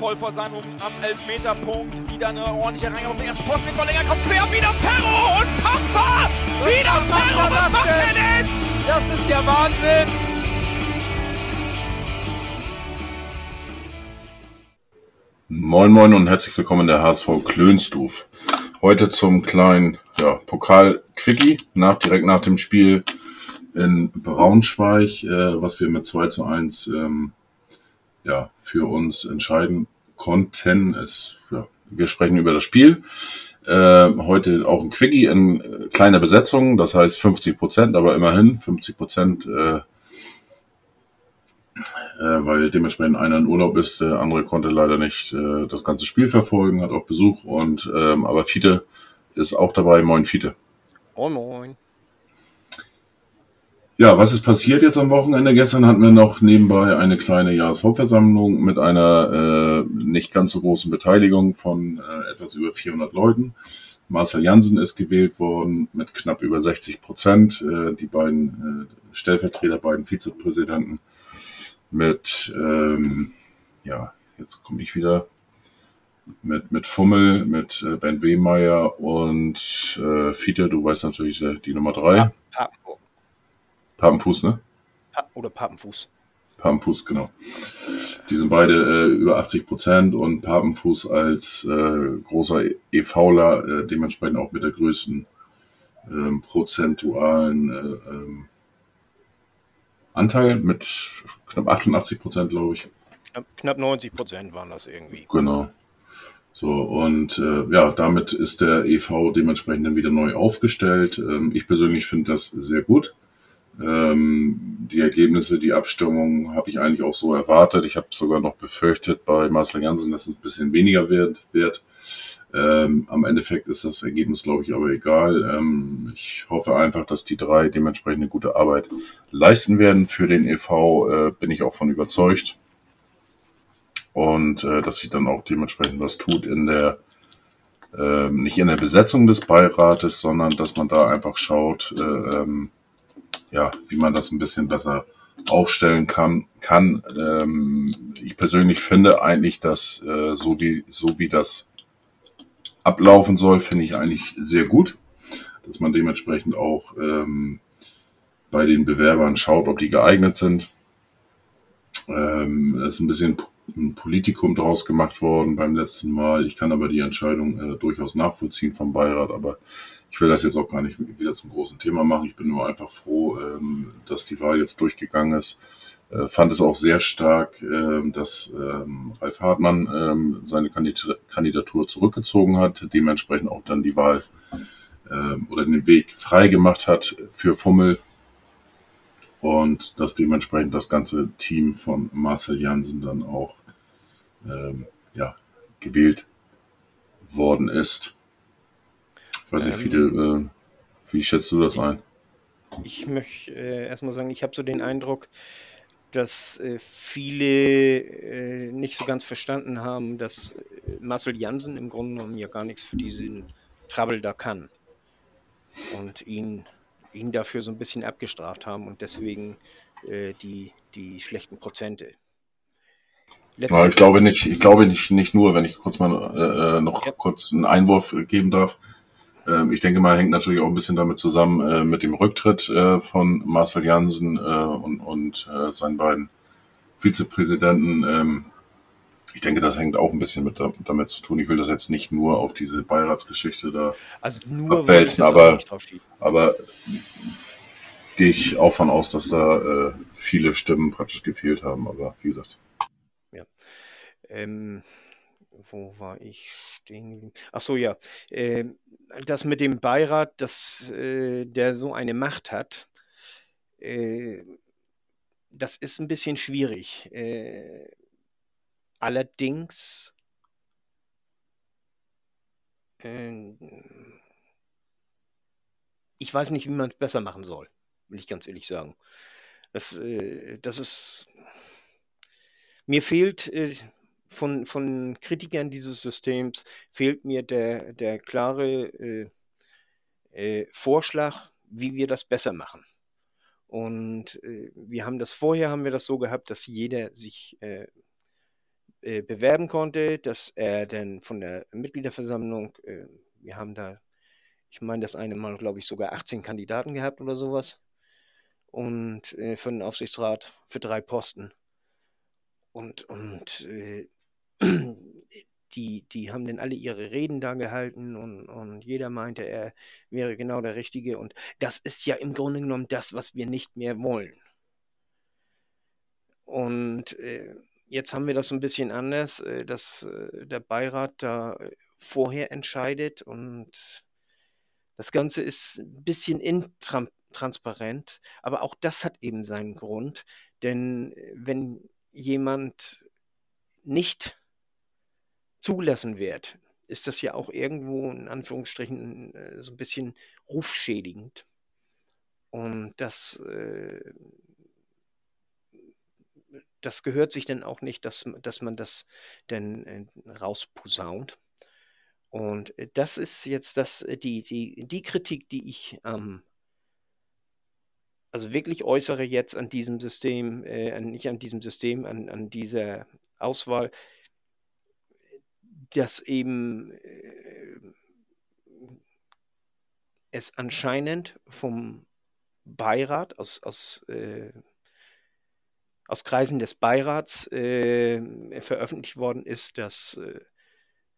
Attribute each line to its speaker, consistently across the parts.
Speaker 1: voll vor seinem am Elfmeterpunkt. Wieder eine ordentliche Reihe auf den ersten Posten. Mit kommt quer. Wieder Ferro. Unfassbar. Was wieder Ferro. Was macht er denn?
Speaker 2: Das ist ja Wahnsinn.
Speaker 3: Moin Moin und herzlich willkommen in der HSV Klönstuf. Heute zum kleinen ja, Pokal-Quickie, nach, direkt nach dem Spiel in Braunschweig, äh, was wir mit 2 zu 1 ähm, ja, für uns entscheiden konnten. Es, ja, wir sprechen über das Spiel. Äh, heute auch ein Quickie in äh, kleiner Besetzung, das heißt 50 Prozent, aber immerhin 50 Prozent, äh, äh, weil dementsprechend einer in Urlaub ist, der andere konnte leider nicht äh, das ganze Spiel verfolgen, hat auch Besuch und ähm, aber Fiete ist auch dabei. Moin Fiete.
Speaker 2: Moin Moin.
Speaker 3: Ja, was ist passiert jetzt am Wochenende? Gestern hatten wir noch nebenbei eine kleine Jahreshauptversammlung mit einer äh, nicht ganz so großen Beteiligung von äh, etwas über 400 Leuten. Marcel Jansen ist gewählt worden mit knapp über 60 Prozent. Äh, die beiden äh, Stellvertreter, beiden Vizepräsidenten mit, ähm, ja, jetzt komme ich wieder, mit, mit Fummel, mit äh, Ben Wehmeier und äh, Fiete, du weißt natürlich äh, die Nummer drei. Ja, Papenfuß, ne?
Speaker 2: oder Papenfuß.
Speaker 3: Papenfuß, genau. Die sind beide äh, über 80 Prozent und Papenfuß als äh, großer EVler äh, dementsprechend auch mit der größten ähm, prozentualen äh, ähm, Anteil mit knapp 88 Prozent, glaube ich.
Speaker 2: Knapp, knapp 90 Prozent waren das irgendwie.
Speaker 3: Genau. So, und äh, ja, damit ist der EV dementsprechend dann wieder neu aufgestellt. Ähm, ich persönlich finde das sehr gut. Ähm, die Ergebnisse, die Abstimmung habe ich eigentlich auch so erwartet. Ich habe sogar noch befürchtet bei Marcel Janssen, dass es ein bisschen weniger wird. wird. Ähm, am Endeffekt ist das Ergebnis, glaube ich, aber egal. Ähm, ich hoffe einfach, dass die drei dementsprechend eine gute Arbeit leisten werden. Für den EV äh, bin ich auch von überzeugt. Und äh, dass sich dann auch dementsprechend was tut in der, äh, nicht in der Besetzung des Beirates, sondern dass man da einfach schaut, äh, ähm, ja, wie man das ein bisschen besser aufstellen kann. kann. Ähm, ich persönlich finde eigentlich, dass äh, so, wie, so wie das ablaufen soll, finde ich eigentlich sehr gut, dass man dementsprechend auch ähm, bei den Bewerbern schaut, ob die geeignet sind. Ähm, es ist ein bisschen ein Politikum draus gemacht worden beim letzten Mal. Ich kann aber die Entscheidung äh, durchaus nachvollziehen vom Beirat, aber ich will das jetzt auch gar nicht wieder zum großen Thema machen. Ich bin nur einfach froh, ähm, dass die Wahl jetzt durchgegangen ist. Äh, fand es auch sehr stark, äh, dass ähm, Ralf Hartmann ähm, seine Kandidatur zurückgezogen hat, dementsprechend auch dann die Wahl ähm, oder den Weg frei gemacht hat für Fummel und dass dementsprechend das ganze Team von Marcel Jansen dann auch ähm, ja, gewählt worden ist. Ich weiß nicht, ähm, viele, äh, wie schätzt du das ein?
Speaker 2: Ich möchte äh, erstmal sagen, ich habe so den Eindruck, dass äh, viele äh, nicht so ganz verstanden haben, dass äh, Marcel Jansen im Grunde genommen ja gar nichts für diesen Trouble da kann. Und ihn, ihn dafür so ein bisschen abgestraft haben und deswegen äh, die, die schlechten Prozente.
Speaker 3: Ja, ich glaube nicht, ich glaube nicht, nicht nur, wenn ich kurz mal äh, noch ja. kurz einen Einwurf geben darf. Ähm, ich denke mal, hängt natürlich auch ein bisschen damit zusammen äh, mit dem Rücktritt äh, von Marcel Jansen äh, und, und äh, seinen beiden Vizepräsidenten. Ähm, ich denke, das hängt auch ein bisschen mit damit zu tun. Ich will das jetzt nicht nur auf diese Beiratsgeschichte da
Speaker 2: also nur
Speaker 3: abwälzen, aber, aber gehe ich auch von aus, dass da äh, viele Stimmen praktisch gefehlt haben. Aber wie gesagt.
Speaker 2: Ähm, wo war ich stehen Ach so, ja. Äh, das mit dem Beirat, dass äh, der so eine Macht hat, äh, das ist ein bisschen schwierig. Äh, allerdings äh, ich weiß nicht, wie man es besser machen soll, will ich ganz ehrlich sagen. Das, äh, das ist mir fehlt von, von Kritikern dieses Systems fehlt mir der, der klare äh, äh, Vorschlag, wie wir das besser machen. Und äh, wir haben das vorher, haben wir das so gehabt, dass jeder sich äh, äh, bewerben konnte, dass er dann von der Mitgliederversammlung, äh, wir haben da, ich meine, das eine Mal, glaube ich, sogar 18 Kandidaten gehabt oder sowas. Und für den Aufsichtsrat für drei Posten. Und, und äh, die, die haben dann alle ihre Reden da gehalten und, und jeder meinte, er wäre genau der Richtige. Und das ist ja im Grunde genommen das, was wir nicht mehr wollen. Und äh, jetzt haben wir das ein bisschen anders, äh, dass äh, der Beirat da vorher entscheidet und das Ganze ist ein bisschen intransparent, aber auch das hat eben seinen Grund, denn äh, wenn jemand nicht zulassen wird, ist das ja auch irgendwo in Anführungsstrichen äh, so ein bisschen rufschädigend. Und das, äh, das gehört sich dann auch nicht, dass, dass man das dann äh, rausposaunt. Und das ist jetzt das, die, die, die Kritik, die ich ähm, also wirklich äußere jetzt an diesem System, äh, nicht an diesem System, an, an dieser Auswahl, dass eben äh, es anscheinend vom Beirat, aus, aus, äh, aus Kreisen des Beirats äh, veröffentlicht worden ist, dass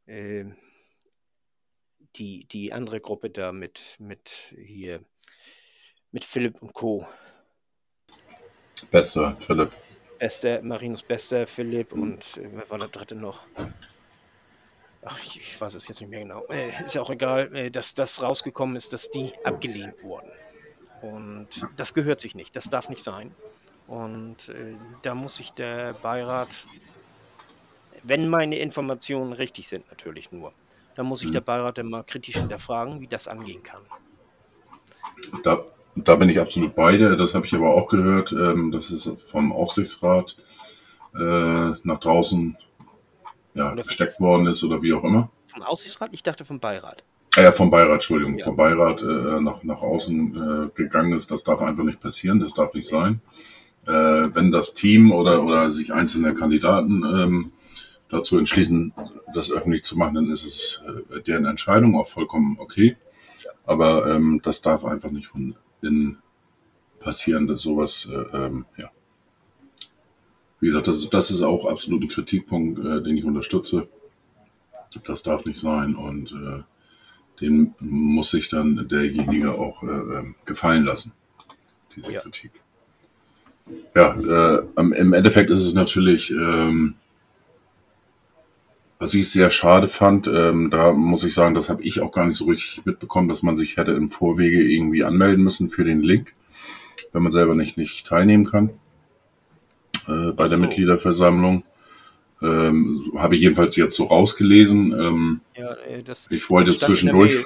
Speaker 2: äh, äh, die, die andere Gruppe da mit, mit hier mit Philipp und Co.
Speaker 3: Bester, Philipp.
Speaker 2: Bester, Marinus Bester, Philipp und äh, wer war der dritte noch? Ach, ich, ich, weiß es jetzt nicht mehr genau. Äh, ist ja auch egal, äh, dass das rausgekommen ist, dass die abgelehnt wurden. Und das gehört sich nicht, das darf nicht sein. Und äh, da muss sich der Beirat, wenn meine Informationen richtig sind, natürlich nur, da muss sich mhm. der Beirat dann mal kritisch hinterfragen, wie das angehen kann.
Speaker 3: Da, da bin ich absolut beide. Das habe ich aber auch gehört, ähm, dass es vom Aufsichtsrat äh, nach draußen ja, gesteckt worden ist oder wie auch immer.
Speaker 2: Vom Aufsichtsrat? Ich dachte vom Beirat.
Speaker 3: Ah ja, vom Beirat, Entschuldigung, ja. vom Beirat äh, nach, nach außen äh, gegangen ist. Das darf einfach nicht passieren, das darf nicht sein. Äh, wenn das Team oder, oder sich einzelne Kandidaten ähm, dazu entschließen, das öffentlich zu machen, dann ist es äh, deren Entscheidung auch vollkommen okay. Aber ähm, das darf einfach nicht von innen passieren, dass sowas, äh, ähm, ja. Wie gesagt, das, das ist auch absolut ein Kritikpunkt, äh, den ich unterstütze. Das darf nicht sein und äh, den muss sich dann derjenige auch äh, ähm, gefallen lassen, diese ja. Kritik. Ja, äh, im Endeffekt ist es natürlich ähm, was ich sehr schade fand, ähm, da muss ich sagen, das habe ich auch gar nicht so richtig mitbekommen, dass man sich hätte im Vorwege irgendwie anmelden müssen für den Link, wenn man selber nicht, nicht teilnehmen kann äh, bei so. der Mitgliederversammlung. Ähm, habe ich jedenfalls jetzt so rausgelesen. Ähm, ja, das, ich wollte zwischendurch.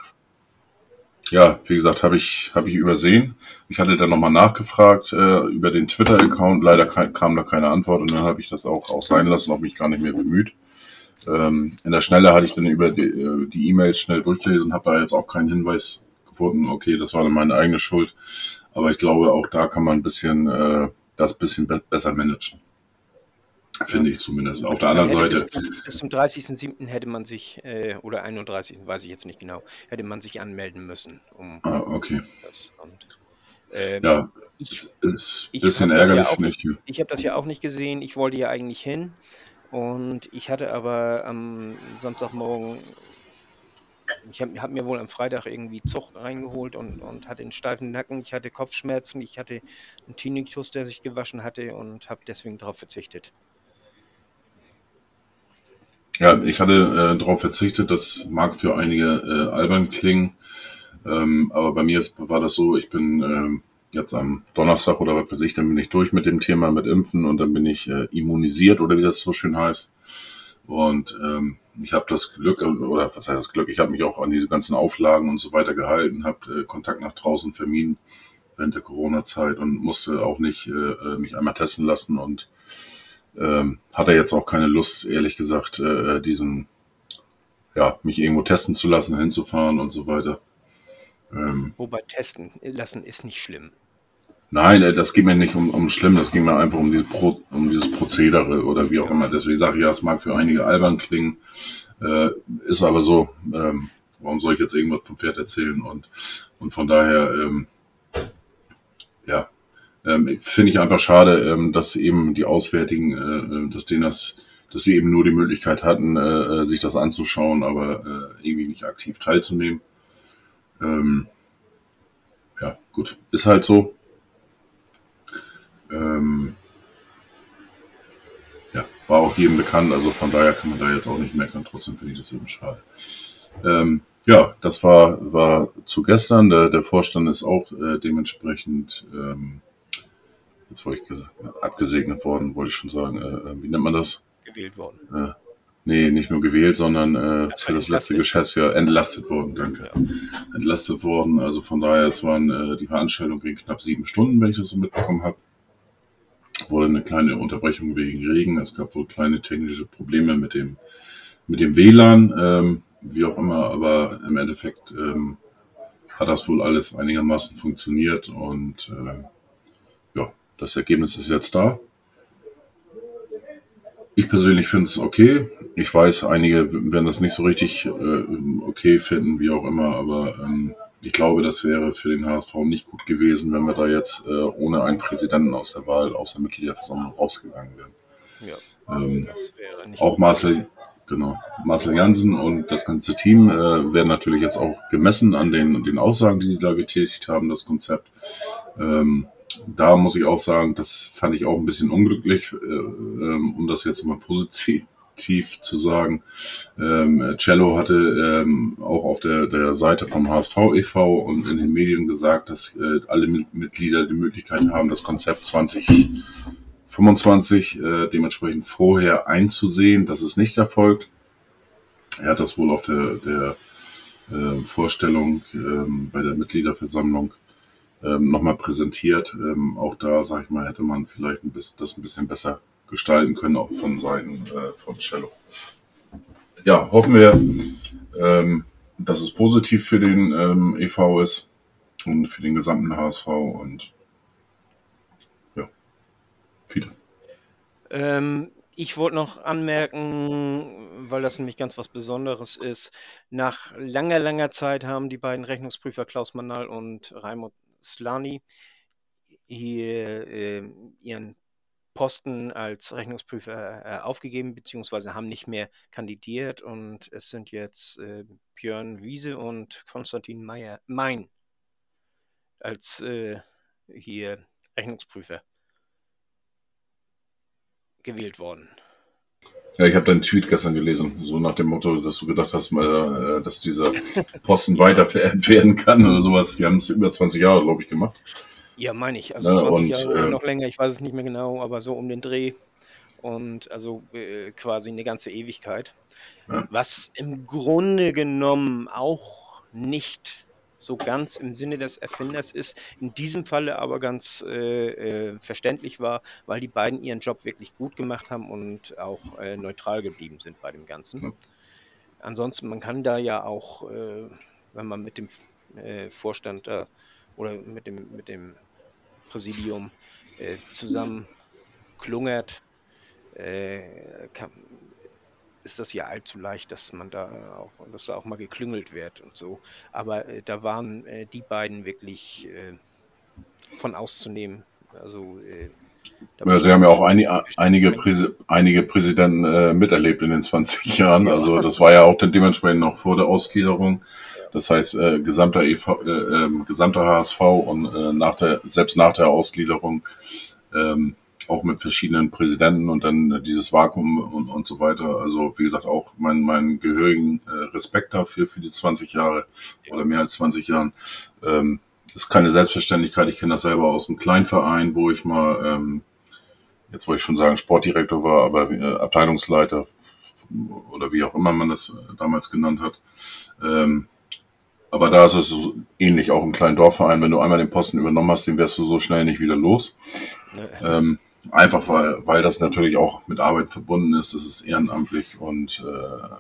Speaker 3: Ja, wie gesagt, habe ich, habe ich übersehen. Ich hatte dann nochmal nachgefragt äh, über den Twitter-Account. Leider kam da keine Antwort und dann habe ich das auch, auch sein lassen, auch mich gar nicht mehr bemüht. Ähm, in der Schnelle hatte ich dann über die äh, E-Mails schnell durchlesen, habe da jetzt auch keinen Hinweis gefunden, okay, das war dann meine eigene Schuld. Aber ich glaube, auch da kann man ein bisschen äh, das bisschen be besser managen. Finde ich zumindest. Auf der anderen Seite.
Speaker 2: Bis zum, bis zum 30.07. hätte man sich, äh, oder 31. weiß ich jetzt nicht genau, hätte man sich anmelden müssen.
Speaker 3: Um ah, okay.
Speaker 2: Das, und,
Speaker 3: ähm, ja, ich, ist ein bisschen ärgerlich, ja
Speaker 2: finde ich. Ich habe das ja auch nicht gesehen. Ich wollte ja eigentlich hin. Und ich hatte aber am Samstagmorgen, ich habe hab mir wohl am Freitag irgendwie Zucht reingeholt und, und hatte einen steifen Nacken. Ich hatte Kopfschmerzen, ich hatte einen Tinnitus, der sich gewaschen hatte und habe deswegen darauf verzichtet.
Speaker 3: Ja, ich hatte äh, darauf verzichtet. Das mag für einige äh, albern klingen, ähm, aber bei mir ist, war das so, ich bin ähm, jetzt am Donnerstag oder was weiß ich, dann bin ich durch mit dem Thema mit Impfen und dann bin ich äh, immunisiert oder wie das so schön heißt. Und ähm, ich habe das Glück, oder was heißt das Glück, ich habe mich auch an diese ganzen Auflagen und so weiter gehalten, habe äh, Kontakt nach draußen vermieden während der Corona-Zeit und musste auch nicht äh, äh, mich einmal testen lassen und ähm, hatte jetzt auch keine Lust, ehrlich gesagt, äh, diesen, ja, mich irgendwo testen zu lassen, hinzufahren und so weiter.
Speaker 2: Ähm, Wobei testen lassen ist nicht schlimm.
Speaker 3: Nein, äh, das geht mir nicht um, um schlimm, das ging mir einfach um, dieses Pro, um dieses Prozedere oder wie auch immer. Deswegen sage ich ja, es mag für einige albern klingen, äh, ist aber so. Ähm, warum soll ich jetzt irgendwas vom Pferd erzählen? Und, und von daher, ähm, ja, ähm, finde ich einfach schade, ähm, dass eben die Auswärtigen, äh, äh, dass denen das, dass sie eben nur die Möglichkeit hatten, äh, äh sich das anzuschauen, aber äh, irgendwie nicht aktiv teilzunehmen. Ähm, ja, gut, ist halt so. Ähm, ja, war auch jedem bekannt, also von daher kann man da jetzt auch nicht meckern, trotzdem finde ich das eben schade. Ähm, ja, das war, war zu gestern. Der, der Vorstand ist auch äh, dementsprechend, ähm, jetzt wollte ich abgesegnet worden, wollte ich schon sagen. Äh, äh, wie nennt man das?
Speaker 2: Gewählt worden.
Speaker 3: Äh, nee, nicht nur gewählt, sondern äh, für das letzte Geschäftsjahr entlastet worden, danke. Ja. Entlastet worden. Also von daher, es waren äh, die Veranstaltung ging knapp sieben Stunden, wenn ich das so mitbekommen habe. Wurde eine kleine Unterbrechung wegen Regen. Es gab wohl kleine technische Probleme mit dem, mit dem WLAN. Ähm, wie auch immer, aber im Endeffekt ähm, hat das wohl alles einigermaßen funktioniert und äh, ja, das Ergebnis ist jetzt da. Ich persönlich finde es okay. Ich weiß, einige werden das nicht so richtig äh, okay finden, wie auch immer, aber ähm, ich glaube, das wäre für den HSV nicht gut gewesen, wenn wir da jetzt äh, ohne einen Präsidenten aus der Wahl, aus der Mitgliederversammlung rausgegangen wären. Ja, ähm, auch Marcel, Genau. Marcel Jansen und das ganze Team äh, werden natürlich jetzt auch gemessen an den, den Aussagen, die sie da getätigt haben, das Konzept. Ähm, da muss ich auch sagen, das fand ich auch ein bisschen unglücklich, äh, ähm, um das jetzt mal positiv zu sagen. Ähm, Cello hatte ähm, auch auf der, der Seite vom HSV e.V. und in den Medien gesagt, dass äh, alle Mitglieder die Möglichkeit haben, das Konzept 20 25 äh, dementsprechend vorher einzusehen. Das ist nicht erfolgt. Er hat das wohl auf der, der äh, Vorstellung ähm, bei der Mitgliederversammlung ähm, nochmal präsentiert. Ähm, auch da, sag ich mal, hätte man vielleicht ein bisschen, das ein bisschen besser gestalten können, auch von Seiten äh, von Cello. Ja, hoffen wir, ähm, dass es positiv für den ähm, EV ist und für den gesamten HSV und Viele.
Speaker 2: Ähm, ich wollte noch anmerken, weil das nämlich ganz was Besonderes ist. Nach langer, langer Zeit haben die beiden Rechnungsprüfer Klaus Manal und Raimund Slani hier äh, ihren Posten als Rechnungsprüfer äh, aufgegeben, beziehungsweise haben nicht mehr kandidiert. Und es sind jetzt äh, Björn Wiese und Konstantin Meyer, Mein als äh, hier Rechnungsprüfer gewählt worden.
Speaker 3: Ja, ich habe deinen Tweet gestern gelesen, so nach dem Motto, dass du gedacht hast, äh, dass dieser Posten weiter vererbt werden kann oder sowas. Die haben es über 20 Jahre, glaube ich, gemacht.
Speaker 2: Ja, meine ich. Also 20 und, Jahre äh, noch länger, ich weiß es nicht mehr genau, aber so um den Dreh. Und also äh, quasi eine ganze Ewigkeit. Ja. Was im Grunde genommen auch nicht so ganz im Sinne des Erfinders ist, in diesem Falle aber ganz äh, äh, verständlich war, weil die beiden ihren Job wirklich gut gemacht haben und auch äh, neutral geblieben sind bei dem Ganzen. Ja. Ansonsten, man kann da ja auch, äh, wenn man mit dem äh, Vorstand oder mit dem, mit dem Präsidium äh, zusammen klungert, kann, ist das ja allzu leicht, dass man da auch, dass da auch mal geklüngelt wird und so. Aber äh, da waren äh, die beiden wirklich äh, von auszunehmen. Also
Speaker 3: äh, ja, Sie haben ja auch ein, einige, Präsi einige Präsidenten äh, miterlebt in den 20 Jahren. Also das war ja auch dementsprechend noch vor der Ausgliederung. Das heißt, äh, gesamter, EV, äh, ähm, gesamter HSV und äh, nach der, selbst nach der Ausgliederung ähm, auch mit verschiedenen Präsidenten und dann dieses Vakuum und, und so weiter. Also wie gesagt, auch meinen mein gehörigen äh, Respekt dafür für die 20 Jahre oder mehr als 20 Jahren. Ähm, ist keine Selbstverständlichkeit. Ich kenne das selber aus einem Kleinverein, wo ich mal, ähm, jetzt wollte ich schon sagen, Sportdirektor war, aber äh, Abteilungsleiter oder wie auch immer man das äh, damals genannt hat. Ähm, aber da ist es so ähnlich, auch im kleinen Dorfverein. Wenn du einmal den Posten übernommen hast, den wärst du so schnell nicht wieder los. Ähm, Einfach weil, weil das natürlich auch mit Arbeit verbunden ist. Es ist ehrenamtlich und äh,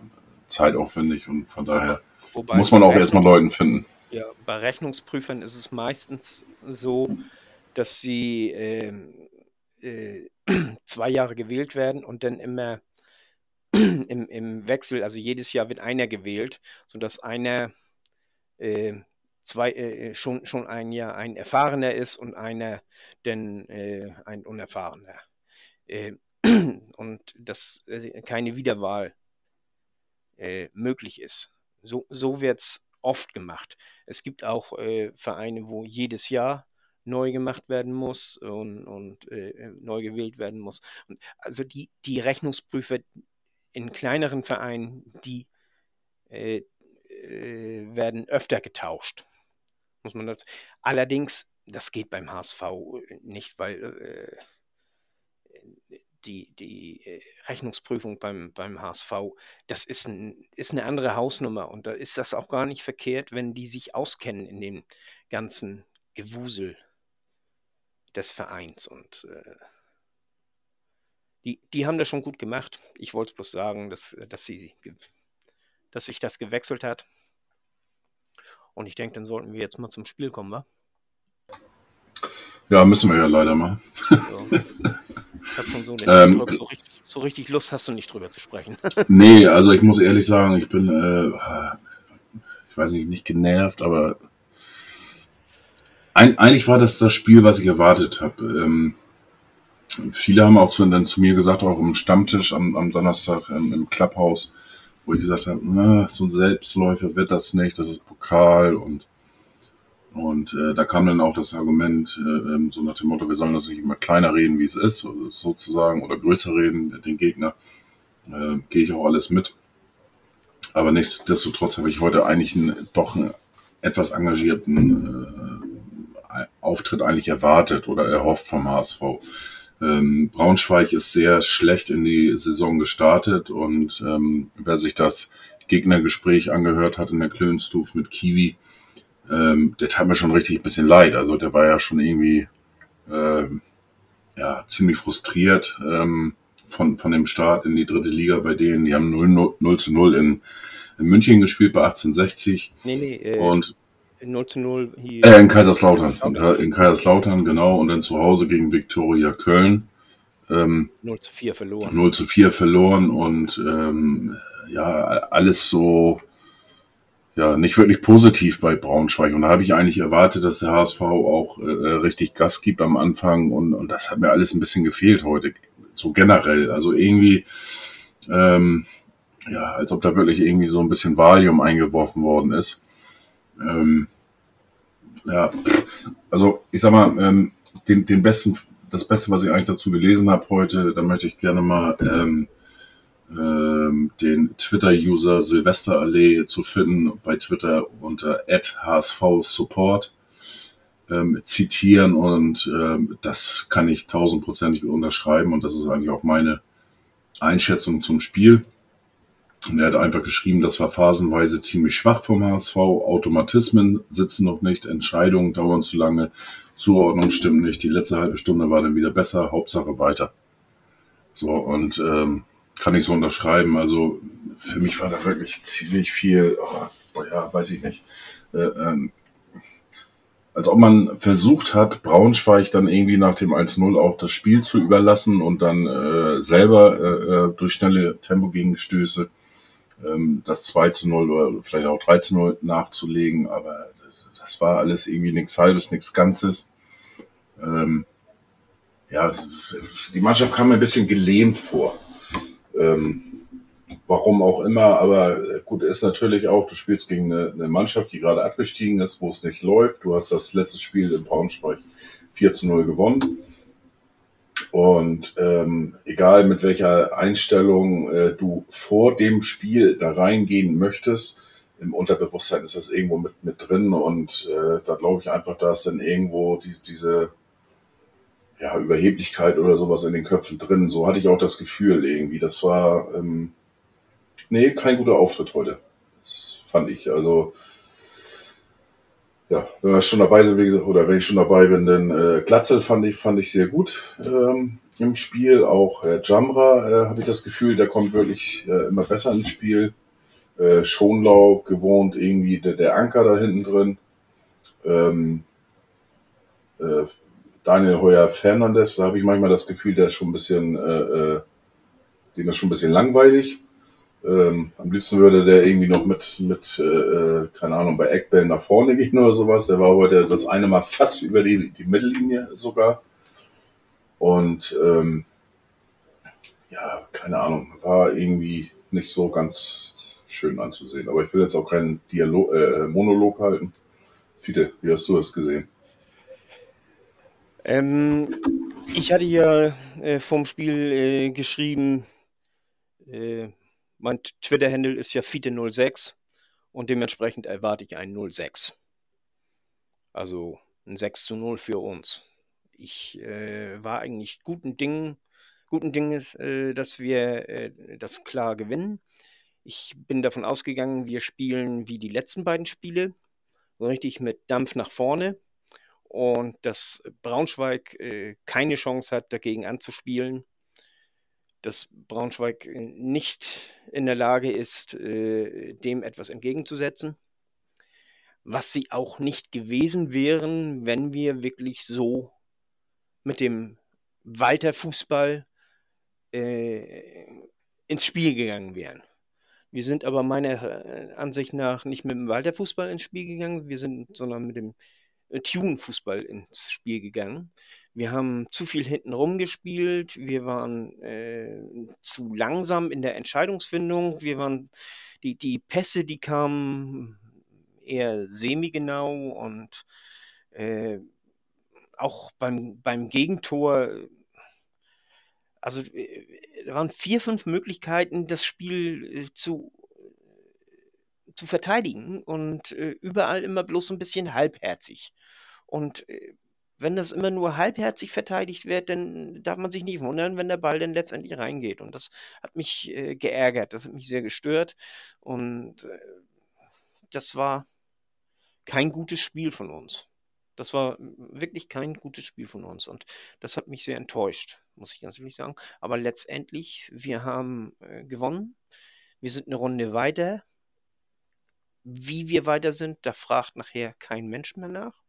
Speaker 3: zeitaufwendig und von daher Wobei muss man auch erstmal Leuten finden.
Speaker 2: Ja, bei Rechnungsprüfern ist es meistens so, dass sie äh, äh, zwei Jahre gewählt werden und dann immer im, im Wechsel, also jedes Jahr wird einer gewählt, sodass einer äh, zwei, äh, schon, schon ein Jahr ein Erfahrener ist und einer dann äh, ein Unerfahrener. Äh, und dass äh, keine Wiederwahl äh, möglich ist. So, so wird es oft gemacht. Es gibt auch Vereine, wo jedes Jahr neu gemacht werden muss und, und äh, neu gewählt werden muss. Und also die, die Rechnungsprüfer in kleineren Vereinen, die äh, äh, werden öfter getauscht. Muss man das. Allerdings, das geht beim HSV nicht, weil äh, die, die äh, Rechnungsprüfung beim, beim HSV, das ist, ein, ist eine andere Hausnummer und da ist das auch gar nicht verkehrt, wenn die sich auskennen in dem ganzen Gewusel des Vereins. Und äh, die, die haben das schon gut gemacht. Ich wollte bloß sagen, dass, dass, sie, dass sich das gewechselt hat. Und ich denke, dann sollten wir jetzt mal zum Spiel kommen, wa?
Speaker 3: Ja, müssen wir ja leider mal. So.
Speaker 2: Ich habe schon so den ähm, Eindruck, so richtig, so richtig, Lust hast du nicht drüber zu sprechen.
Speaker 3: nee, also ich muss ehrlich sagen, ich bin, äh, ich weiß nicht, nicht genervt, aber ein, eigentlich war das das Spiel, was ich erwartet habe. Ähm, viele haben auch zu, dann zu mir gesagt, auch im Stammtisch am, am Donnerstag im, im Clubhouse, wo ich gesagt habe, na, so ein Selbstläufer wird das nicht, das ist Pokal und und äh, da kam dann auch das Argument, äh, ähm, so nach dem Motto, wir sollen das nicht immer kleiner reden, wie es ist, sozusagen, oder größer reden, den Gegner. Äh, Gehe ich auch alles mit. Aber nichtsdestotrotz habe ich heute eigentlich einen, doch einen etwas engagierten äh, Auftritt eigentlich erwartet oder erhofft vom HSV. Ähm, Braunschweig ist sehr schlecht in die Saison gestartet und ähm, wer sich das Gegnergespräch angehört hat in der Klönstuf mit Kiwi, ähm, der tat mir schon richtig ein bisschen leid. Also der war ja schon irgendwie ähm, ja, ziemlich frustriert ähm, von, von dem Start in die dritte Liga bei denen. Die haben 0, 0 zu 0 in, in München gespielt bei 1860. Nee, nee, äh, und 0 zu 0 hier. Äh, in Kaiserslautern. In Kaiserslautern, genau. Und dann zu Hause gegen Viktoria Köln.
Speaker 2: Ähm, 0 zu 4 verloren.
Speaker 3: 0 zu 4 verloren und ähm, ja, alles so ja, nicht wirklich positiv bei Braunschweig. Und da habe ich eigentlich erwartet, dass der HSV auch äh, richtig Gas gibt am Anfang und, und das hat mir alles ein bisschen gefehlt heute, so generell. Also irgendwie, ähm, ja, als ob da wirklich irgendwie so ein bisschen Valium eingeworfen worden ist. Ähm, ja, also ich sag mal, ähm, den, den besten, das Beste, was ich eigentlich dazu gelesen habe heute, da möchte ich gerne mal ähm, den Twitter-User Silvesterallee zu finden bei Twitter unter @hsv_support ähm, zitieren und ähm, das kann ich tausendprozentig unterschreiben und das ist eigentlich auch meine Einschätzung zum Spiel. Und er hat einfach geschrieben, das war phasenweise ziemlich schwach vom HSV. Automatismen sitzen noch nicht, Entscheidungen dauern zu lange, Zuordnung stimmt nicht. Die letzte halbe Stunde war dann wieder besser, Hauptsache weiter. So, und ähm, kann ich so unterschreiben. Also für mich war da wirklich ziemlich viel, oh, ja, weiß ich nicht. Äh, ähm, als ob man versucht hat, Braunschweig dann irgendwie nach dem 1-0 auch das Spiel zu überlassen und dann äh, selber äh, äh durch schnelle Tempogegenstöße ähm, das 2 zu 0 oder vielleicht auch 3 zu 0 nachzulegen, aber das war alles irgendwie nichts Halbes, nichts Ganzes. Ähm, ja, die Mannschaft kam mir ein bisschen gelähmt vor. Ähm, warum auch immer, aber gut, ist natürlich auch, du spielst gegen eine, eine, Mannschaft, die gerade abgestiegen ist, wo es nicht läuft. Du hast das letzte Spiel in Braunschweig 4 zu 0 gewonnen. Und ähm, egal mit welcher Einstellung äh, du vor dem Spiel da reingehen möchtest, im Unterbewusstsein ist das irgendwo mit, mit drin. Und äh, da glaube ich einfach, da ist dann irgendwo die, diese ja, Überheblichkeit oder sowas in den Köpfen drin. So hatte ich auch das Gefühl irgendwie. Das war, ähm, nee, kein guter Auftritt heute. Das fand ich. Also, ja, wenn wir schon dabei sind, wie gesagt, oder wenn ich schon dabei bin, dann äh, Glatzel fand ich, fand ich sehr gut ähm, im Spiel. Auch äh, Jamra äh, habe ich das Gefühl, der kommt wirklich äh, immer besser ins Spiel. Äh, Schonlau gewohnt, irgendwie der, der Anker da hinten drin. Ähm, äh, Daniel Heuer Fernandes, da habe ich manchmal das Gefühl, der ist schon ein bisschen, äh, äh, dem ist schon ein bisschen langweilig. Ähm, am liebsten würde der irgendwie noch mit, mit äh, äh keine Ahnung, bei Eckbällen nach vorne gehen oder sowas. Der war heute das eine Mal fast über die, die Mittellinie sogar. Und ähm, ja, keine Ahnung, war irgendwie nicht so ganz schön anzusehen. Aber ich will jetzt auch keinen Dialog, äh, Monolog halten. Fide, wie hast du das gesehen?
Speaker 2: Ähm, ich hatte ja äh, vom Spiel äh, geschrieben, äh, mein Twitter-Handle ist ja Fiete06 und dementsprechend erwarte ich ein 06. Also ein 6 zu 0 für uns. Ich äh, war eigentlich guten Dingen, guten Dinges, äh, dass wir äh, das klar gewinnen. Ich bin davon ausgegangen, wir spielen wie die letzten beiden Spiele, so richtig mit Dampf nach vorne und dass Braunschweig äh, keine Chance hat, dagegen anzuspielen dass Braunschweig nicht in der Lage ist, äh, dem etwas entgegenzusetzen. Was sie auch nicht gewesen wären, wenn wir wirklich so mit dem Walter Fußball äh, ins Spiel gegangen wären. Wir sind aber meiner äh, Ansicht nach nicht mit dem Walter Fußball ins Spiel gegangen, wir sind, sondern mit dem Tune Fußball ins Spiel gegangen. Wir haben zu viel hinten rumgespielt. Wir waren äh, zu langsam in der Entscheidungsfindung. Wir waren die, die Pässe, die kamen eher semi-genau und äh, auch beim, beim Gegentor. Also äh, da waren vier, fünf Möglichkeiten, das Spiel äh, zu, zu verteidigen und äh, überall immer bloß ein bisschen halbherzig. Und äh, wenn das immer nur halbherzig verteidigt wird, dann darf man sich nicht wundern, wenn der Ball dann letztendlich reingeht. Und das hat mich äh, geärgert, das hat mich sehr gestört. Und äh, das war kein gutes Spiel von uns. Das war wirklich kein gutes Spiel von uns. Und das hat mich sehr enttäuscht, muss ich ganz ehrlich sagen. Aber letztendlich, wir haben äh, gewonnen. Wir sind eine Runde weiter. Wie wir weiter sind, da fragt nachher kein Mensch mehr nach.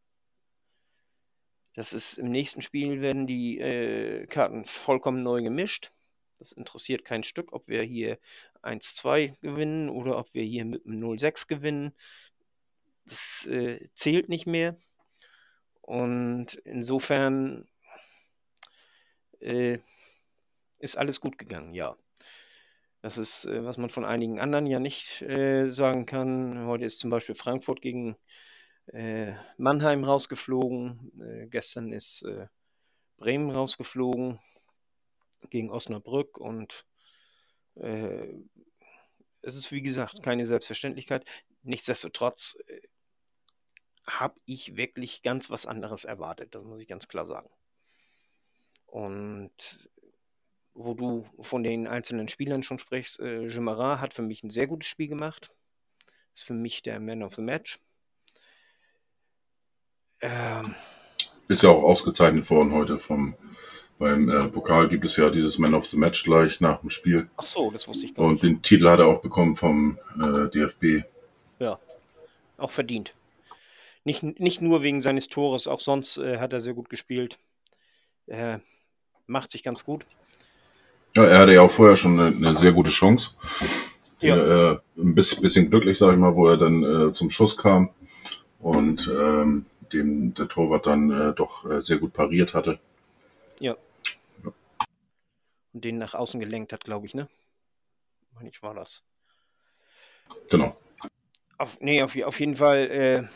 Speaker 2: Das ist im nächsten Spiel werden die äh, Karten vollkommen neu gemischt. Das interessiert kein Stück, ob wir hier 1-2 gewinnen oder ob wir hier mit einem 0-6 gewinnen. Das äh, zählt nicht mehr. Und insofern äh, ist alles gut gegangen, ja. Das ist, äh, was man von einigen anderen ja nicht äh, sagen kann. Heute ist zum Beispiel Frankfurt gegen äh, Mannheim rausgeflogen. Äh, gestern ist äh, Bremen rausgeflogen gegen Osnabrück und äh, es ist wie gesagt keine Selbstverständlichkeit. Nichtsdestotrotz habe ich wirklich ganz was anderes erwartet, das muss ich ganz klar sagen. Und wo du von den einzelnen Spielern schon sprichst, äh, Gemarat hat für mich ein sehr gutes Spiel gemacht. Ist für mich der Man of the Match.
Speaker 3: Ähm, ist ja auch ausgezeichnet worden heute vom beim äh, Pokal gibt es ja dieses Man of the Match gleich nach dem Spiel.
Speaker 2: Ach so, das wusste ich gar
Speaker 3: Und nicht. den Titel hat er auch bekommen vom äh, DFB.
Speaker 2: Ja, auch verdient. Nicht, nicht nur wegen seines Tores, auch sonst äh, hat er sehr gut gespielt. Er macht sich ganz gut.
Speaker 3: Ja, er hatte ja auch vorher schon eine, eine sehr gute Chance. Ja. Äh, ein bisschen, bisschen glücklich, sage ich mal, wo er dann äh, zum Schuss kam. Und ähm, dem der Torwart dann äh, doch äh, sehr gut pariert hatte.
Speaker 2: Ja. ja. Und den nach außen gelenkt hat, glaube ich, ne? Meine ich, war das.
Speaker 3: Genau.
Speaker 2: Auf, nee, auf, auf jeden Fall. Äh,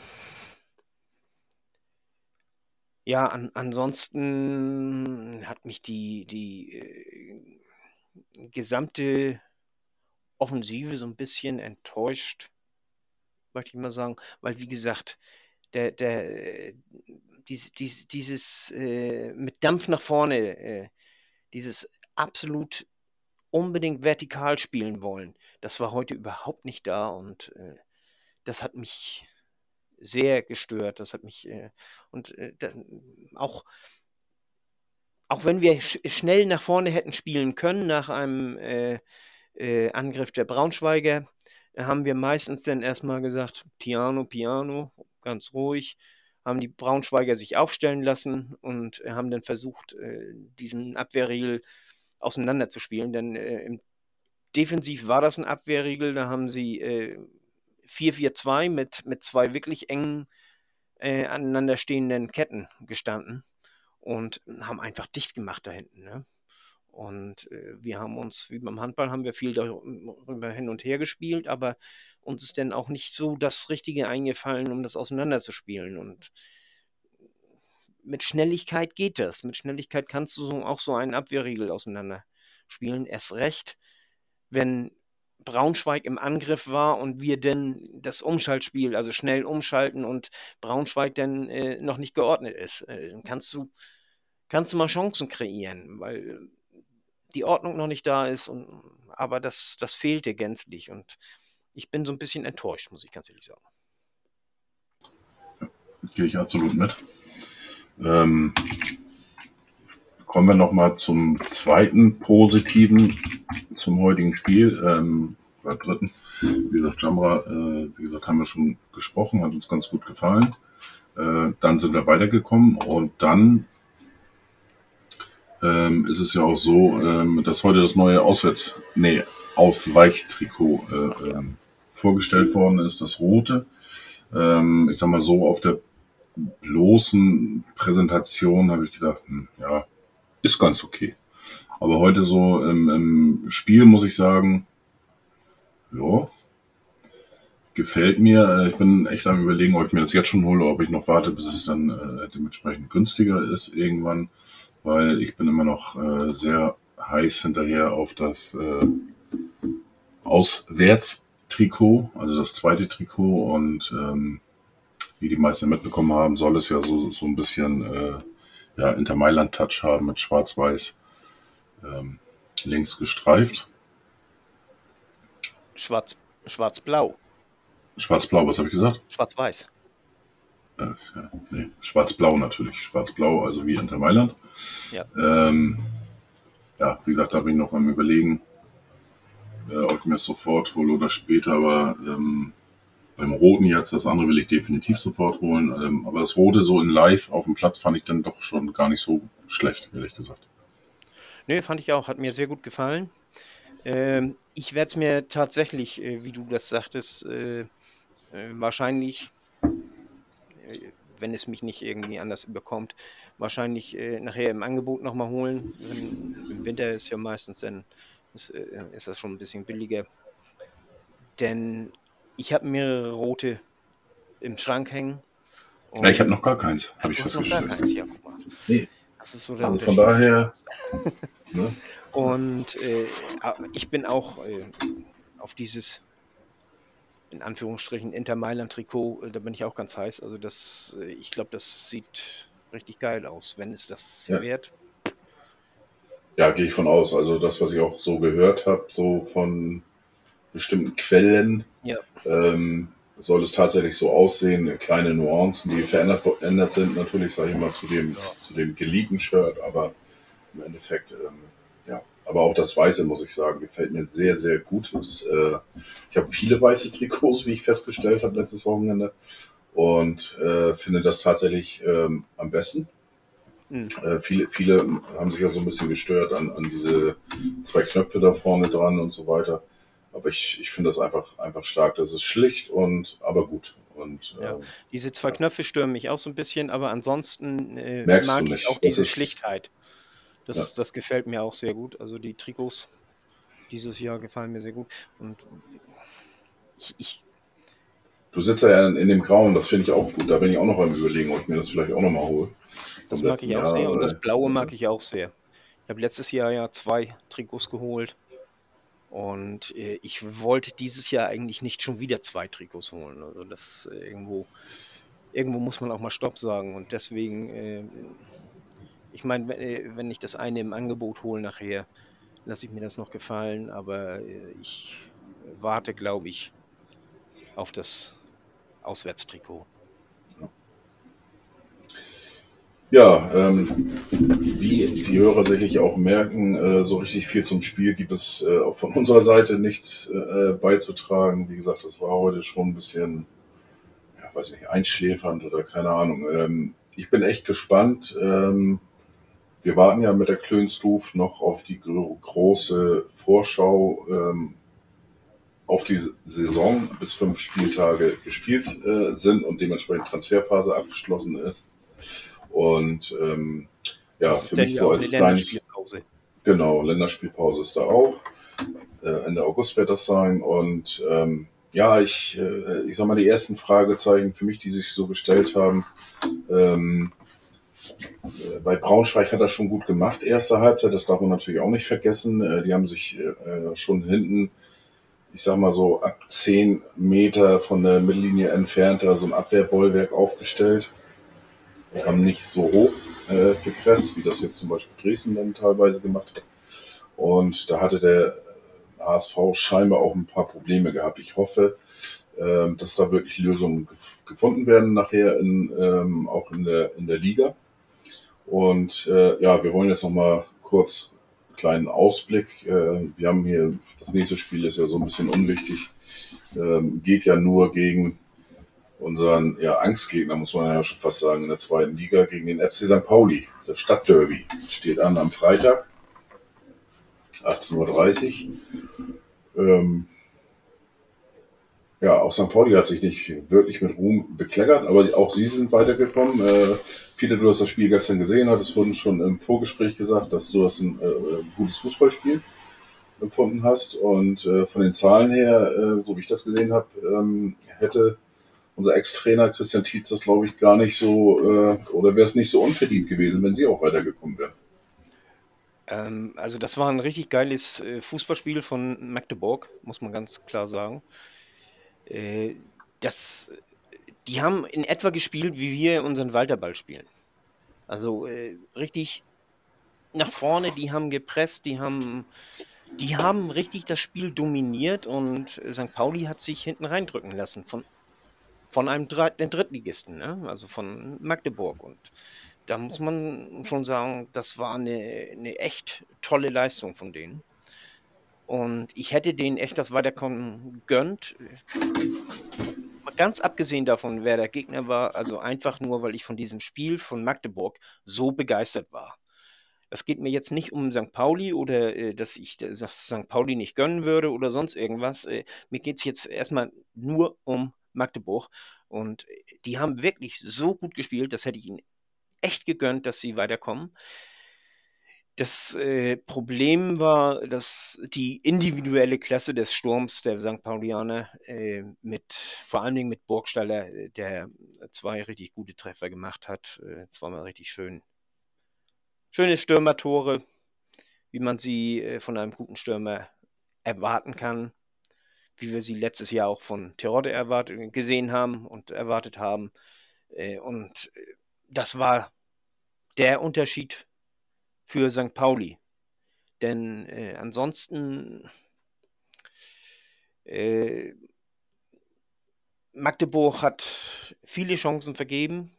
Speaker 2: ja, an, ansonsten hat mich die, die äh, gesamte Offensive so ein bisschen enttäuscht, möchte ich mal sagen, weil wie gesagt, der, der, dies, dies, dieses äh, mit Dampf nach vorne, äh, dieses absolut unbedingt vertikal spielen wollen, das war heute überhaupt nicht da und äh, das hat mich sehr gestört. Das hat mich äh, und äh, auch auch wenn wir sch schnell nach vorne hätten spielen können nach einem äh, Angriff der Braunschweiger, haben wir meistens dann erstmal gesagt, Piano, Piano, ganz ruhig. haben die Braunschweiger sich aufstellen lassen und haben dann versucht, äh, diesen Abwehrriegel auseinanderzuspielen. Denn äh, defensiv war das ein Abwehrriegel, da haben sie äh, 4-4-2 mit, mit zwei wirklich engen äh, aneinander stehenden Ketten gestanden und haben einfach dicht gemacht da hinten. Ne? Und äh, wir haben uns, wie beim Handball, haben wir viel darüber hin und her gespielt, aber uns ist dann auch nicht so das Richtige eingefallen, um das auseinanderzuspielen. Und mit Schnelligkeit geht das. Mit Schnelligkeit kannst du so, auch so einen Abwehrriegel auseinanderspielen. Erst recht, wenn Braunschweig im Angriff war und wir dann das Umschaltspiel, also schnell umschalten und Braunschweig dann äh, noch nicht geordnet ist. Äh, dann kannst du, kannst du mal Chancen kreieren, weil die Ordnung noch nicht da ist, und, aber das, das fehlte gänzlich und ich bin so ein bisschen enttäuscht, muss ich ganz ehrlich sagen.
Speaker 3: Gehe ich absolut mit. Ähm, kommen wir nochmal zum zweiten positiven, zum heutigen Spiel, ähm, oder dritten. Wie gesagt, Jamra, äh, wie gesagt, haben wir schon gesprochen, hat uns ganz gut gefallen. Äh, dann sind wir weitergekommen und dann ähm, ist es ja auch so, ähm, dass heute das neue Auswärts, nee, Ausweichtrikot äh, ähm, vorgestellt worden ist, das rote. Ähm, ich sag mal so, auf der bloßen Präsentation habe ich gedacht, hm, ja, ist ganz okay. Aber heute so im, im Spiel muss ich sagen, ja, gefällt mir. Ich bin echt am überlegen, ob ich mir das jetzt schon hole, ob ich noch warte, bis es dann äh, dementsprechend günstiger ist irgendwann weil ich bin immer noch äh, sehr heiß hinterher auf das äh, Auswärtstrikot, also das zweite Trikot und ähm, wie die meisten mitbekommen haben, soll es ja so, so ein bisschen äh, ja, Inter Mailand Touch haben mit schwarz-weiß ähm, links gestreift.
Speaker 2: Schwarz, schwarz-blau.
Speaker 3: Schwarz-blau, was habe ich gesagt?
Speaker 2: Schwarz-weiß.
Speaker 3: Äh, ja, nee, schwarz-blau natürlich. Schwarz-blau, also wie Inter Mailand.
Speaker 2: Ja.
Speaker 3: Ähm, ja, wie gesagt, da bin ich noch am überlegen, äh, ob ich mir das sofort hole oder später, aber ähm, beim Roten jetzt, das andere will ich definitiv sofort holen. Ähm, aber das Rote so in live auf dem Platz fand ich dann doch schon gar nicht so schlecht, ehrlich gesagt.
Speaker 2: Nö, fand ich auch, hat mir sehr gut gefallen. Ähm, ich werde es mir tatsächlich, äh, wie du das sagtest, äh, äh wahrscheinlich wenn es mich nicht irgendwie anders überkommt, wahrscheinlich äh, nachher im Angebot nochmal holen. Im Winter ist ja meistens dann ist, äh, ist das schon ein bisschen billiger. Denn ich habe mehrere rote im Schrank hängen.
Speaker 3: Ja, ich habe noch gar keins, habe ich festgestellt. Noch gar keins, ja. Nee.
Speaker 2: Das ist so
Speaker 3: der also von daher.
Speaker 2: ne? Und äh, ich bin auch äh, auf dieses in Anführungsstrichen Inter Mailand Trikot, äh, da bin ich auch ganz heiß. Also das, äh, ich glaube, das sieht richtig geil aus, wenn es das ja. wert.
Speaker 3: Ja, gehe ich von aus. Also das, was ich auch so gehört habe, so von bestimmten Quellen,
Speaker 2: ja.
Speaker 3: ähm, soll es tatsächlich so aussehen. Kleine Nuancen, die verändert, verändert sind, natürlich, sage ich mal, zu dem, ja. zu dem geleakten Shirt, aber im Endeffekt ähm, aber auch das Weiße, muss ich sagen, gefällt mir sehr, sehr gut. Das, äh, ich habe viele weiße Trikots, wie ich festgestellt habe letztes Wochenende. Und äh, finde das tatsächlich ähm, am besten. Mhm. Äh, viele, viele haben sich ja so ein bisschen gestört an, an diese zwei Knöpfe da vorne dran und so weiter. Aber ich, ich finde das einfach, einfach stark. Das ist schlicht und aber gut. Und,
Speaker 2: ja, äh, diese zwei Knöpfe stören mich auch so ein bisschen, aber ansonsten äh, mag ich auch diese Schlichtheit. Das, ja. das gefällt mir auch sehr gut. Also die Trikots dieses Jahr gefallen mir sehr gut. Und ich, ich
Speaker 3: Du sitzt ja in, dem Grauen, das finde ich auch gut. Da bin ich auch noch am überlegen, ob ich mir das vielleicht auch nochmal hole.
Speaker 2: Das mag ich auch Jahr, sehr und das Blaue mag ich auch sehr. Ich habe letztes Jahr ja zwei Trikots geholt und äh, ich wollte dieses Jahr eigentlich nicht schon wieder zwei Trikots holen. Also das äh, irgendwo, irgendwo muss man auch mal Stopp sagen und deswegen äh, ich meine, äh, wenn ich das eine im Angebot hole nachher, lasse ich mir das noch gefallen, aber äh, ich warte, glaube ich, auf das Auswärtstrikot.
Speaker 3: Ja, ähm, wie die Hörer sicherlich auch merken, äh, so richtig viel zum Spiel gibt es äh, auch von unserer Seite nichts äh, beizutragen. Wie gesagt, das war heute schon ein bisschen, ja, weiß nicht, einschläfernd oder keine Ahnung. Ähm, ich bin echt gespannt. Ähm, wir warten ja mit der Klönstuf noch auf die große Vorschau ähm, auf die Saison bis fünf Spieltage gespielt äh, sind und dementsprechend Transferphase abgeschlossen ist. Und ähm, ja, das für mich so als kleines. Genau, Länderspielpause ist da auch. Äh, Ende August wird das sein. Und ähm, ja, ich, äh, ich sag mal, die ersten Fragezeichen für mich, die sich so gestellt haben, ähm, äh, bei Braunschweig hat er schon gut gemacht, erste Halbzeit, das darf man natürlich auch nicht vergessen. Äh, die haben sich äh, schon hinten ich sag mal so, ab zehn Meter von der Mittellinie entfernt da so ein Abwehrbollwerk aufgestellt. Wir haben nicht so hoch äh, gepresst, wie das jetzt zum Beispiel Dresden dann teilweise gemacht hat. Und da hatte der HSV scheinbar auch ein paar Probleme gehabt. Ich hoffe, äh, dass da wirklich Lösungen gefunden werden nachher in, ähm, auch in der, in der Liga. Und äh, ja, wir wollen jetzt noch mal kurz kleinen Ausblick. Äh, wir haben hier, das nächste Spiel ist ja so ein bisschen unwichtig, ähm, geht ja nur gegen unseren ja, Angstgegner, muss man ja schon fast sagen, in der zweiten Liga, gegen den FC St. Pauli. Das Stadtderby steht an am Freitag, 18.30 Uhr. Ähm, ja, auch St. Pauli hat sich nicht wirklich mit Ruhm bekleckert, aber auch sie sind weitergekommen. Äh, viele, du hast das Spiel gestern gesehen, hattest wurden schon im Vorgespräch gesagt, dass du das ein äh, gutes Fußballspiel empfunden hast. Und äh, von den Zahlen her, äh, so wie ich das gesehen habe, ähm, hätte unser Ex-Trainer Christian Tietz das, glaube ich, gar nicht so, äh, oder wäre es nicht so unverdient gewesen, wenn sie auch weitergekommen wären.
Speaker 2: Ähm, also das war ein richtig geiles äh, Fußballspiel von Magdeburg, muss man ganz klar sagen. Äh, das, die haben in etwa gespielt, wie wir unseren Walterball spielen. Also äh, richtig nach vorne, die haben gepresst, die haben, die haben richtig das Spiel dominiert und St. Pauli hat sich hinten reindrücken lassen von, von einem Dre Drittligisten, ne? also von Magdeburg. Und da muss man schon sagen, das war eine, eine echt tolle Leistung von denen. Und ich hätte denen echt das Weiterkommen gönnt. Ganz abgesehen davon, wer der Gegner war, also einfach nur, weil ich von diesem Spiel von Magdeburg so begeistert war. Es geht mir jetzt nicht um St. Pauli oder äh, dass ich das St. Pauli nicht gönnen würde oder sonst irgendwas. Äh, mir geht es jetzt erstmal nur um Magdeburg. Und die haben wirklich so gut gespielt, das hätte ich ihnen echt gegönnt, dass sie weiterkommen. Das äh, Problem war, dass die individuelle Klasse des Sturms der St. Paulianer äh, mit, vor allen Dingen mit Burgstaller, äh, der zwei richtig gute Treffer gemacht hat, äh, zweimal richtig schön. Schöne Stürmertore, wie man sie äh, von einem guten Stürmer erwarten kann, wie wir sie letztes Jahr auch von Terodde erwartet, gesehen haben und erwartet haben. Äh, und das war der Unterschied für St. Pauli. Denn äh, ansonsten äh, Magdeburg hat viele Chancen vergeben.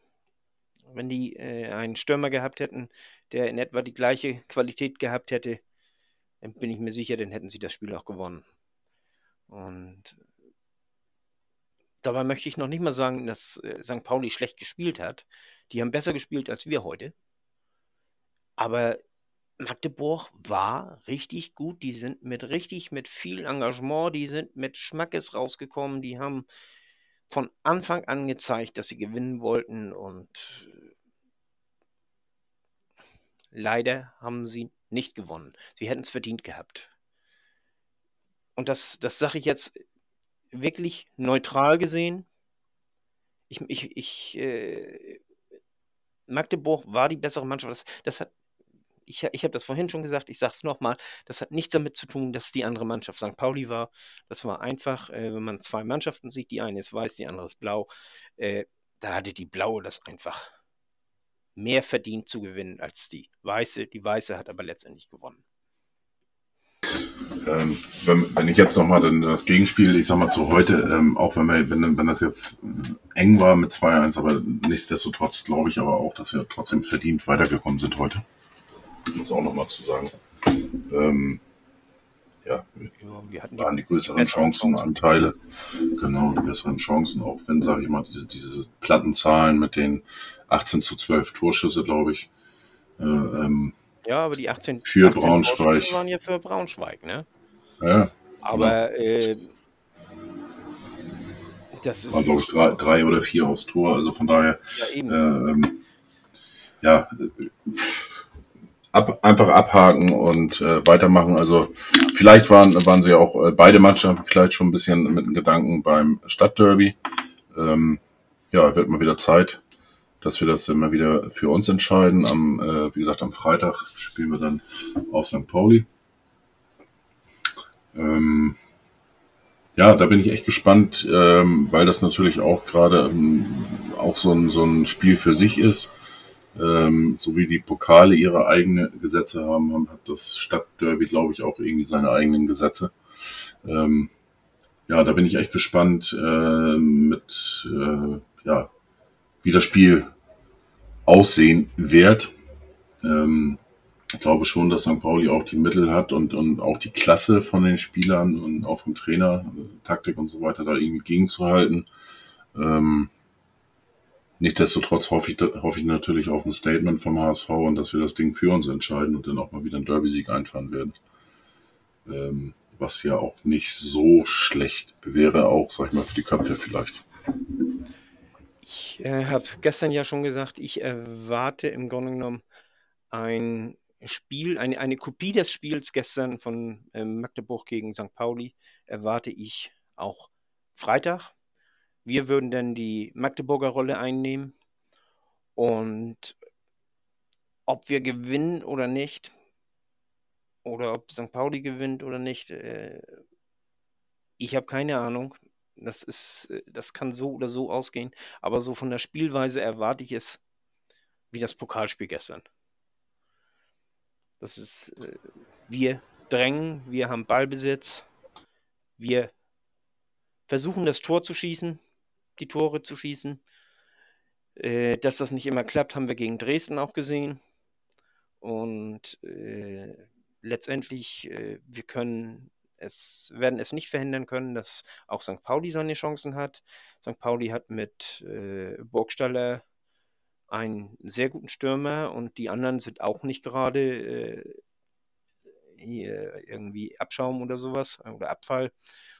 Speaker 2: Wenn die äh, einen Stürmer gehabt hätten, der in etwa die gleiche Qualität gehabt hätte, dann bin ich mir sicher, dann hätten sie das Spiel auch gewonnen. Und dabei möchte ich noch nicht mal sagen, dass äh, St. Pauli schlecht gespielt hat. Die haben besser gespielt als wir heute. Aber Magdeburg war richtig gut. Die sind mit richtig, mit viel Engagement, die sind mit Schmackes rausgekommen. Die haben von Anfang an gezeigt, dass sie gewinnen wollten und leider haben sie nicht gewonnen. Sie hätten es verdient gehabt. Und das, das sage ich jetzt wirklich neutral gesehen. Ich, ich, ich äh, Magdeburg war die bessere Mannschaft. Das, das hat ich, ich habe das vorhin schon gesagt, ich sage es nochmal, das hat nichts damit zu tun, dass die andere Mannschaft St. Pauli war. Das war einfach, äh, wenn man zwei Mannschaften sieht, die eine ist weiß, die andere ist blau, äh, da hatte die blaue das einfach mehr verdient zu gewinnen als die weiße. Die weiße hat aber letztendlich gewonnen.
Speaker 3: Ähm, wenn, wenn, ich jetzt nochmal das Gegenspiel, ich sag mal zu heute, ähm, auch wenn, wir, wenn, wenn das jetzt eng war mit 2-1, aber nichtsdestotrotz glaube ich aber auch, dass wir trotzdem verdient weitergekommen sind heute muss auch nochmal zu sagen. Ähm, ja, wir hatten waren die größeren Chancen, Anteile. Genau, die besseren Chancen, auch wenn, sage ich mal, diese, diese Plattenzahlen mit den 18 zu 12 Torschüsse, glaube ich.
Speaker 2: Äh, ähm, ja, aber die 18,
Speaker 3: für 18 Braunschweig
Speaker 2: waren ja für Braunschweig, ne?
Speaker 3: Ja.
Speaker 2: Aber ja. Äh, das ist.
Speaker 3: War, glaube ich, drei, drei, oder vier aufs Tor, also von daher. Ja, eben. Äh, ähm, ja, ab, einfach abhaken und äh, weitermachen. Also vielleicht waren, waren sie auch äh, beide Mannschaften vielleicht schon ein bisschen mit dem Gedanken beim Stadtderby. Ähm, ja, wird mal wieder Zeit, dass wir das immer wieder für uns entscheiden. Am, äh, wie gesagt, am Freitag spielen wir dann auf St. Pauli. Ähm, ja, da bin ich echt gespannt, ähm, weil das natürlich auch gerade ähm, auch so ein, so ein Spiel für sich ist. Ähm, so wie die Pokale ihre eigenen Gesetze haben, haben, hat das Stadtderby, glaube ich, auch irgendwie seine eigenen Gesetze. Ähm, ja, da bin ich echt gespannt äh, mit, äh, ja, wie das Spiel aussehen wird. Ähm, ich glaube schon, dass St. Pauli auch die Mittel hat und, und auch die Klasse von den Spielern und auch vom Trainer, Taktik und so weiter, da irgendwie gegenzuhalten. Ähm, Nichtsdestotrotz hoffe ich, hoffe ich natürlich auf ein Statement vom HSV und dass wir das Ding für uns entscheiden und dann auch mal wieder einen Derby-Sieg einfahren werden. Ähm, was ja auch nicht so schlecht wäre, auch, sag ich mal, für die Köpfe vielleicht.
Speaker 2: Ich äh, habe gestern ja schon gesagt, ich erwarte im Grunde genommen ein Spiel, eine, eine Kopie des Spiels gestern von äh, Magdeburg gegen St. Pauli erwarte ich auch Freitag. Wir würden dann die Magdeburger Rolle einnehmen. Und ob wir gewinnen oder nicht, oder ob St. Pauli gewinnt oder nicht, äh, ich habe keine Ahnung. Das ist, äh, das kann so oder so ausgehen. Aber so von der Spielweise erwarte ich es wie das Pokalspiel gestern. Das ist, äh, wir drängen, wir haben Ballbesitz, wir versuchen das Tor zu schießen, die Tore zu schießen. Äh, dass das nicht immer klappt, haben wir gegen Dresden auch gesehen. Und letztendlich, wir können es, werden es nicht verhindern können, dass auch St. Pauli seine Chancen hat. St. Pauli hat mit äh, Burgstaller einen sehr guten Stürmer und die anderen sind auch nicht gerade äh, irgendwie Abschaum oder sowas oder Abfall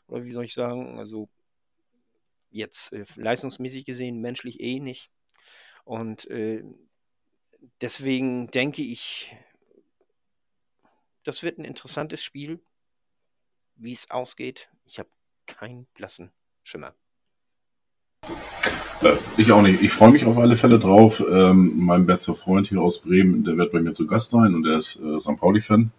Speaker 2: oder wie soll ich sagen. Also jetzt äh, leistungsmäßig gesehen, menschlich eh nicht. Und äh, deswegen denke ich, das wird ein interessantes Spiel. Wie es ausgeht, ich habe keinen blassen Schimmer.
Speaker 3: Äh, ich auch nicht. Ich freue mich auf alle Fälle drauf. Ähm, mein bester Freund hier aus Bremen, der wird bei mir zu Gast sein und der ist äh, St. Pauli-Fan.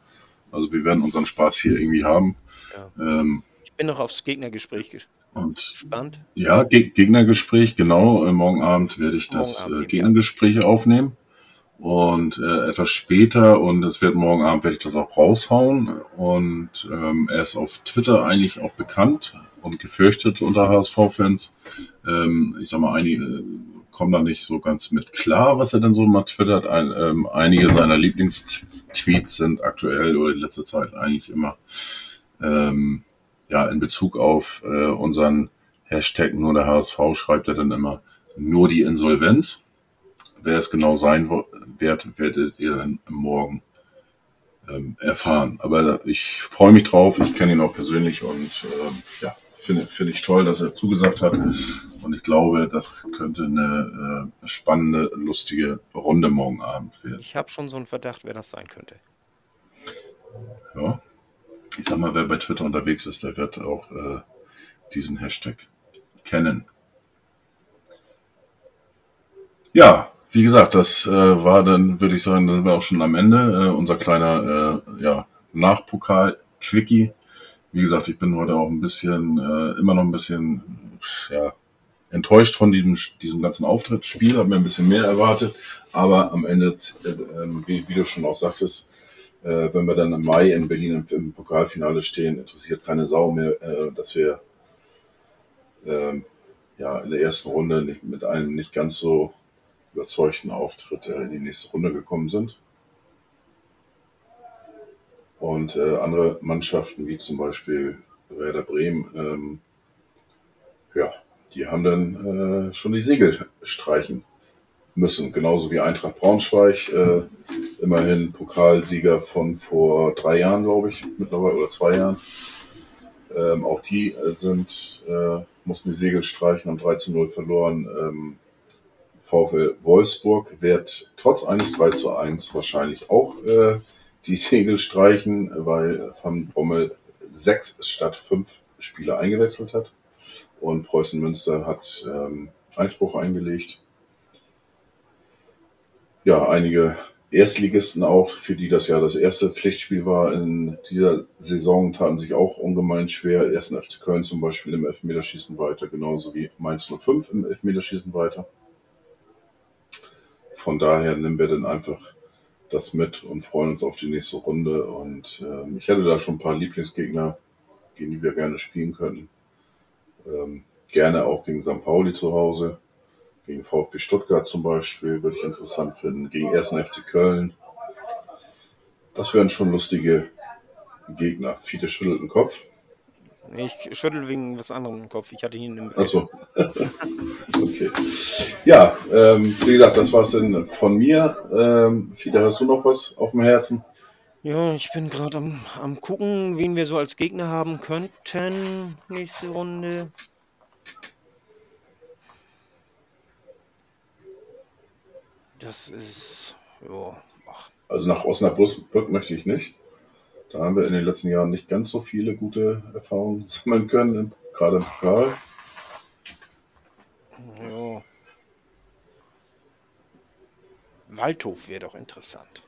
Speaker 3: Also wir werden unseren Spaß hier irgendwie haben.
Speaker 2: Ja. Ähm, ich bin noch aufs Gegnergespräch
Speaker 3: und Spannend. Ja, Ge Gegnergespräch, genau. Äh, morgen Abend werde ich das Abend, äh, Gegnergespräch ja. aufnehmen. Und äh, etwas später, und es wird morgen Abend, werde ich das auch raushauen. Und ähm, er ist auf Twitter eigentlich auch bekannt und gefürchtet unter HSV-Fans. Ähm, ich sag mal, einige kommen da nicht so ganz mit klar, was er denn so mal twittert. Ein, ähm, einige seiner Lieblingstweets sind aktuell oder die letzte Zeit eigentlich immer ähm, ja, in Bezug auf äh, unseren Hashtag nur der HSV schreibt er dann immer nur die Insolvenz. Wer es genau sein wird, werdet ihr dann morgen ähm, erfahren. Aber ich freue mich drauf. Ich kenne ihn auch persönlich und ähm, ja, finde finde ich toll, dass er zugesagt hat. Und ich glaube, das könnte eine äh, spannende, lustige Runde morgen Abend werden.
Speaker 2: Ich habe schon so einen Verdacht, wer das sein könnte.
Speaker 3: Ja, ich sag mal, wer bei Twitter unterwegs ist, der wird auch äh, diesen Hashtag kennen. Ja, wie gesagt, das äh, war dann, würde ich sagen, dann sind wir auch schon am Ende. Äh, unser kleiner äh, ja, Nachpokal-Quickie. Wie gesagt, ich bin heute auch ein bisschen, äh, immer noch ein bisschen, ja, enttäuscht von diesem, diesem ganzen Auftrittsspiel, habe mir ein bisschen mehr erwartet, aber am Ende, äh, äh wie, wie, du schon auch sagtest, äh, wenn wir dann im Mai in Berlin im, im Pokalfinale stehen, interessiert keine Sau mehr, äh, dass wir äh, ja in der ersten Runde nicht, mit einem nicht ganz so überzeugten Auftritt in die nächste Runde gekommen sind. Und äh, andere Mannschaften, wie zum Beispiel Werder Bremen, ähm, ja, die haben dann äh, schon die Segel streichen müssen. Genauso wie Eintracht Braunschweig, äh, immerhin Pokalsieger von vor drei Jahren, glaube ich, mittlerweile oder zwei Jahren. Ähm, auch die äh, sind, äh, mussten die Segel streichen, haben 3 zu 0 verloren. Ähm, VfL Wolfsburg wird trotz eines 3 zu 1 wahrscheinlich auch äh, die Segel streichen, weil Van Bommel sechs statt fünf Spieler eingewechselt hat. Und Preußen Münster hat ähm, Einspruch eingelegt. Ja, einige Erstligisten auch, für die das ja das erste Pflichtspiel war in dieser Saison, taten sich auch ungemein schwer. Ersten FC Köln zum Beispiel im Elfmeterschießen weiter, genauso wie Mainz 05 im Elfmeterschießen weiter. Von daher nehmen wir dann einfach das mit und freuen uns auf die nächste Runde. Und äh, ich hätte da schon ein paar Lieblingsgegner, gegen die wir gerne spielen könnten. Ähm, gerne auch gegen St. Pauli zu Hause. Gegen VfB Stuttgart zum Beispiel würde ich interessant finden. Gegen 1. FC Köln. Das wären schon lustige Gegner. Fiete schüttelt den Kopf.
Speaker 2: Ich schüttel wegen was anderem im Kopf. Ich hatte ihn im
Speaker 3: Achso. okay. Ja, ähm, wie gesagt, das war's denn von mir. Ähm, Fiete, hast du noch was auf dem Herzen?
Speaker 2: Ja, ich bin gerade am, am gucken, wen wir so als Gegner haben könnten. Nächste Runde. Das ist. Ja.
Speaker 3: Also nach Osnabrück möchte ich nicht. Da haben wir in den letzten Jahren nicht ganz so viele gute Erfahrungen sammeln können, gerade im Pokal.
Speaker 2: Ja. Waldhof wäre doch interessant.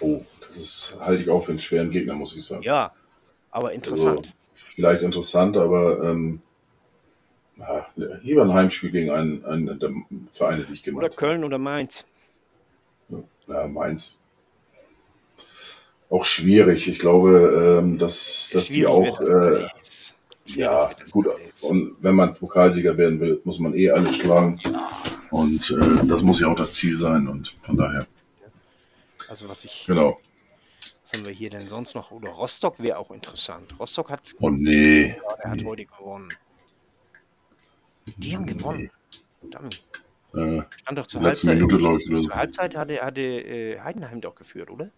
Speaker 3: Oh, das ist, halte ich auch für einen schweren Gegner, muss ich sagen.
Speaker 2: Ja, aber interessant.
Speaker 3: Also, vielleicht interessant, aber ähm, ja, lieber ein Heimspiel gegen einen, einen der Vereine, die ich genannt
Speaker 2: oder Köln oder Mainz.
Speaker 3: Ja, Mainz. Auch schwierig. Ich glaube, ähm, dass, dass die
Speaker 2: Schwierig
Speaker 3: auch.
Speaker 2: wird das
Speaker 3: Äh, ja, gut. Und wenn man Pokalsieger werden will, muss man eh alle schlagen. Und äh, das muss ja auch das Ziel sein. Und von daher,
Speaker 2: Also was ich,
Speaker 3: genau.
Speaker 2: was haben wir hier denn sonst noch? Oder Rostock wäre auch interessant. Rostock hat,
Speaker 3: Oh nee.
Speaker 2: ja, der hat heute gewonnen. Die haben gewonnen. Verdammt.
Speaker 3: Äh,
Speaker 2: Stand doch zur Halbzeit.
Speaker 3: Minute, ich.
Speaker 2: Zur Halbzeit hatte, hatte äh, Heidenheim doch geführt, oder?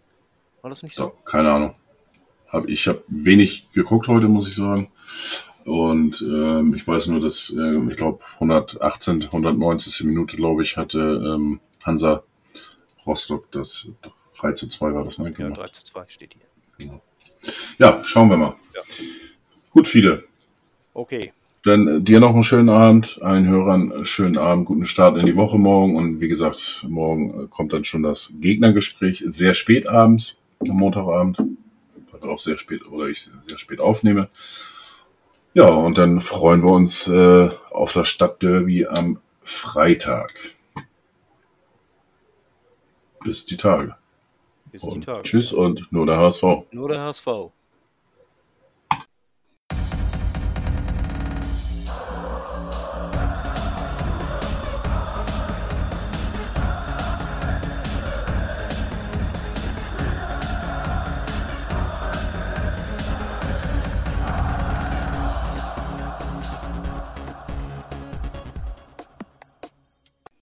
Speaker 2: War das nicht
Speaker 3: Ja,
Speaker 2: so?
Speaker 3: keine Ahnung. Hab, ich habe wenig geguckt heute, muss ich sagen. Und ähm, ich weiß nur, dass ähm, ich glaube 118, 190. Minute, glaube ich, hatte ähm, Hansa Rostock das 3 zu 2 war das, ne?
Speaker 2: Ja,
Speaker 3: Genau.
Speaker 2: 3 zu 2 steht hier.
Speaker 3: Ja, schauen wir mal.
Speaker 2: Ja.
Speaker 3: Gut, viele.
Speaker 2: Okay.
Speaker 3: Dann äh, dir noch einen schönen Abend, allen Hörern einen schönen Abend, guten Start in die Woche morgen. Und wie gesagt, morgen äh, kommt dann schon das Gegnergespräch, sehr spät abends, am Montagabend, auch sehr spät oder ich sehr spät aufnehme. Ja, und dann freuen wir uns äh, auf das Stadtderby am Freitag. Bis die Tage.
Speaker 2: Bis die
Speaker 3: Und
Speaker 2: Tage.
Speaker 3: tschüss und nur der HSV.
Speaker 2: Nur der HSV.